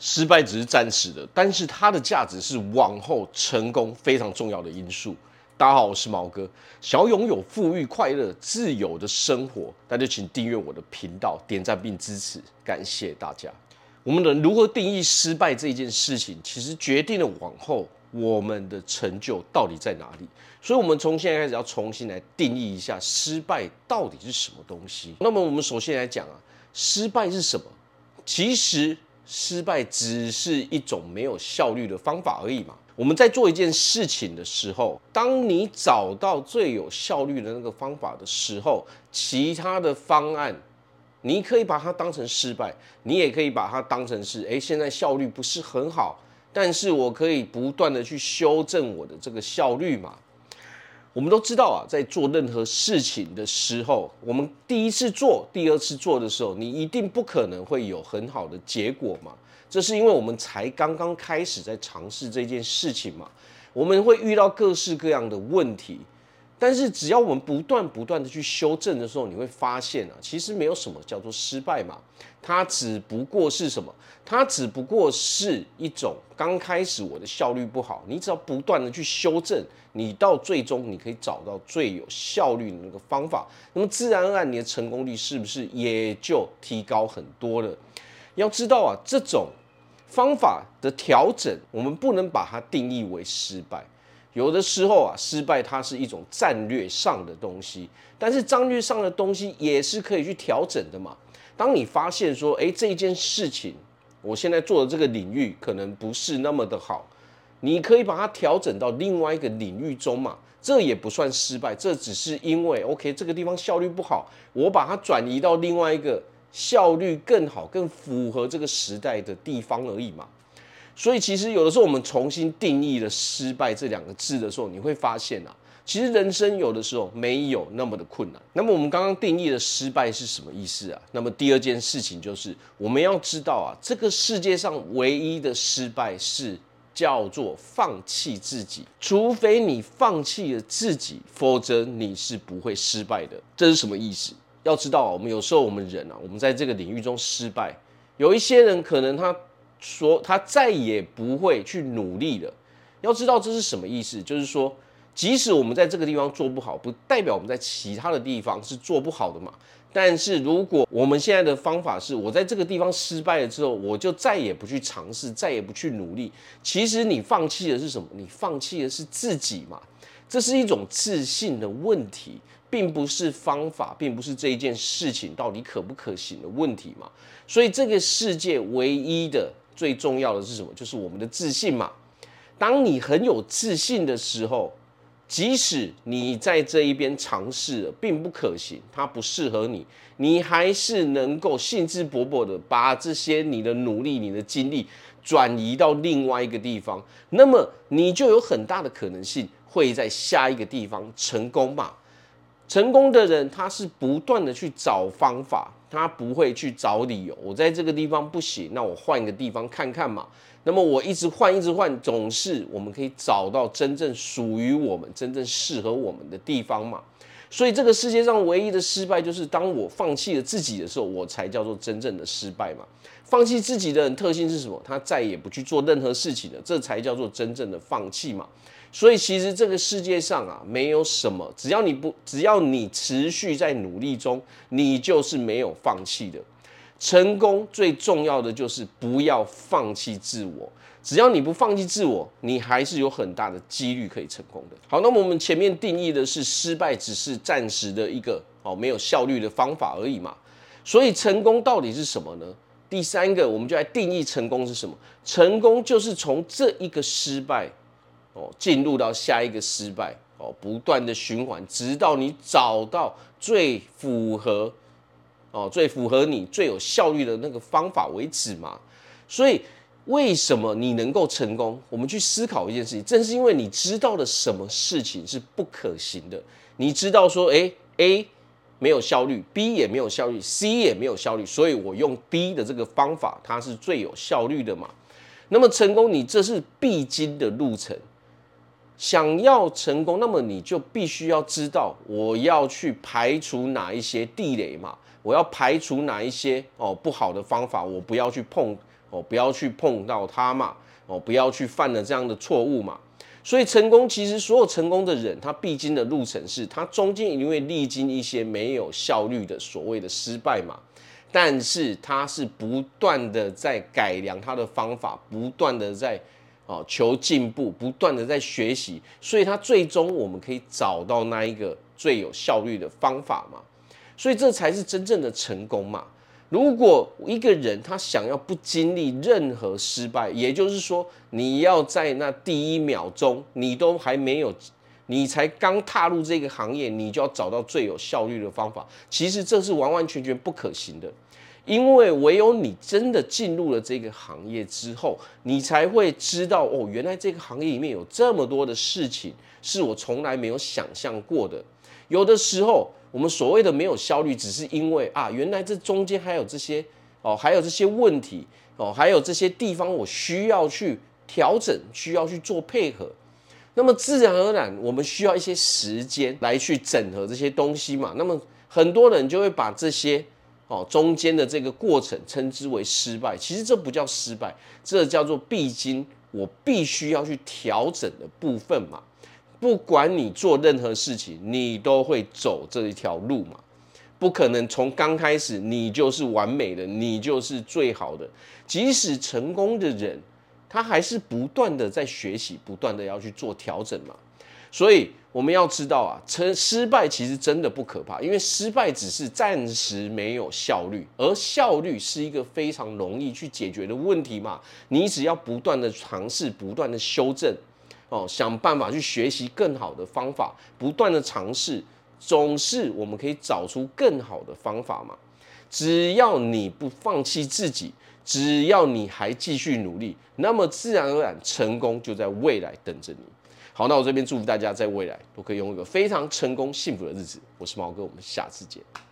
失败只是暂时的，但是它的价值是往后成功非常重要的因素。大家好，我是毛哥，想要拥有富裕、快乐、自由的生活，那就请订阅我的频道，点赞并支持，感谢大家。我们能如何定义失败这件事情，其实决定了往后我们的成就到底在哪里。所以，我们从现在开始要重新来定义一下失败到底是什么东西。那么，我们首先来讲啊，失败是什么？其实，失败只是一种没有效率的方法而已嘛。我们在做一件事情的时候，当你找到最有效率的那个方法的时候，其他的方案。你可以把它当成失败，你也可以把它当成是，哎，现在效率不是很好，但是我可以不断的去修正我的这个效率嘛。我们都知道啊，在做任何事情的时候，我们第一次做、第二次做的时候，你一定不可能会有很好的结果嘛。这是因为我们才刚刚开始在尝试这件事情嘛，我们会遇到各式各样的问题。但是只要我们不断不断的去修正的时候，你会发现啊，其实没有什么叫做失败嘛，它只不过是什么？它只不过是一种刚开始我的效率不好，你只要不断的去修正，你到最终你可以找到最有效率的那个方法，那么自然而然你的成功率是不是也就提高很多了？要知道啊，这种方法的调整，我们不能把它定义为失败。有的时候啊，失败它是一种战略上的东西，但是战略上的东西也是可以去调整的嘛。当你发现说，哎，这件事情我现在做的这个领域可能不是那么的好，你可以把它调整到另外一个领域中嘛，这也不算失败，这只是因为 OK 这个地方效率不好，我把它转移到另外一个效率更好、更符合这个时代的地方而已嘛。所以，其实有的时候我们重新定义了“失败”这两个字的时候，你会发现啊，其实人生有的时候没有那么的困难。那么，我们刚刚定义的失败是什么意思啊？那么，第二件事情就是我们要知道啊，这个世界上唯一的失败是叫做放弃自己。除非你放弃了自己，否则你是不会失败的。这是什么意思？要知道，我们有时候我们人啊，我们在这个领域中失败，有一些人可能他。说他再也不会去努力了。要知道这是什么意思？就是说，即使我们在这个地方做不好，不代表我们在其他的地方是做不好的嘛。但是如果我们现在的方法是我在这个地方失败了之后，我就再也不去尝试，再也不去努力。其实你放弃的是什么？你放弃的是自己嘛。这是一种自信的问题，并不是方法，并不是这一件事情到底可不可行的问题嘛。所以这个世界唯一的。最重要的是什么？就是我们的自信嘛。当你很有自信的时候，即使你在这一边尝试了，并不可行，它不适合你，你还是能够兴致勃勃的把这些你的努力、你的精力转移到另外一个地方，那么你就有很大的可能性会在下一个地方成功嘛。成功的人，他是不断的去找方法。他不会去找理由，我在这个地方不行，那我换一个地方看看嘛。那么我一直换，一直换，总是我们可以找到真正属于我们、真正适合我们的地方嘛。所以这个世界上唯一的失败，就是当我放弃了自己的时候，我才叫做真正的失败嘛。放弃自己的人特性是什么？他再也不去做任何事情了，这才叫做真正的放弃嘛。所以其实这个世界上啊，没有什么，只要你不，只要你持续在努力中，你就是没有放弃的。成功最重要的就是不要放弃自我。只要你不放弃自我，你还是有很大的几率可以成功的。好，那么我们前面定义的是失败只是暂时的一个哦没有效率的方法而已嘛。所以成功到底是什么呢？第三个，我们就来定义成功是什么？成功就是从这一个失败。哦，进入到下一个失败哦，不断的循环，直到你找到最符合哦，最符合你最有效率的那个方法为止嘛。所以，为什么你能够成功？我们去思考一件事情，正是因为你知道了什么事情是不可行的。你知道说，诶，A 没有效率，B 也没有效率，C 也没有效率，所以我用 B 的这个方法，它是最有效率的嘛。那么成功，你这是必经的路程。想要成功，那么你就必须要知道，我要去排除哪一些地雷嘛，我要排除哪一些哦不好的方法，我不要去碰哦，不要去碰到它嘛，哦，不要去犯了这样的错误嘛。所以成功，其实所有成功的人，他必经的路程是，他中间一定会历经一些没有效率的所谓的失败嘛。但是他是不断的在改良他的方法，不断的在哦求进步，不断的在学习，所以他最终我们可以找到那一个最有效率的方法嘛。所以这才是真正的成功嘛。如果一个人他想要不经历任何失败，也就是说，你要在那第一秒钟，你都还没有，你才刚踏入这个行业，你就要找到最有效率的方法。其实这是完完全全不可行的，因为唯有你真的进入了这个行业之后，你才会知道哦，原来这个行业里面有这么多的事情是我从来没有想象过的。有的时候。我们所谓的没有效率，只是因为啊，原来这中间还有这些哦，还有这些问题哦，还有这些地方我需要去调整，需要去做配合。那么自然而然，我们需要一些时间来去整合这些东西嘛。那么很多人就会把这些哦中间的这个过程称之为失败。其实这不叫失败，这叫做必经我必须要去调整的部分嘛。不管你做任何事情，你都会走这一条路嘛，不可能从刚开始你就是完美的，你就是最好的。即使成功的人，他还是不断的在学习，不断的要去做调整嘛。所以我们要知道啊，成失败其实真的不可怕，因为失败只是暂时没有效率，而效率是一个非常容易去解决的问题嘛。你只要不断的尝试，不断的修正。哦，想办法去学习更好的方法，不断的尝试，总是我们可以找出更好的方法嘛。只要你不放弃自己，只要你还继续努力，那么自然而然成功就在未来等着你。好，那我这边祝福大家在未来都可以拥有一个非常成功幸福的日子。我是毛哥，我们下次见。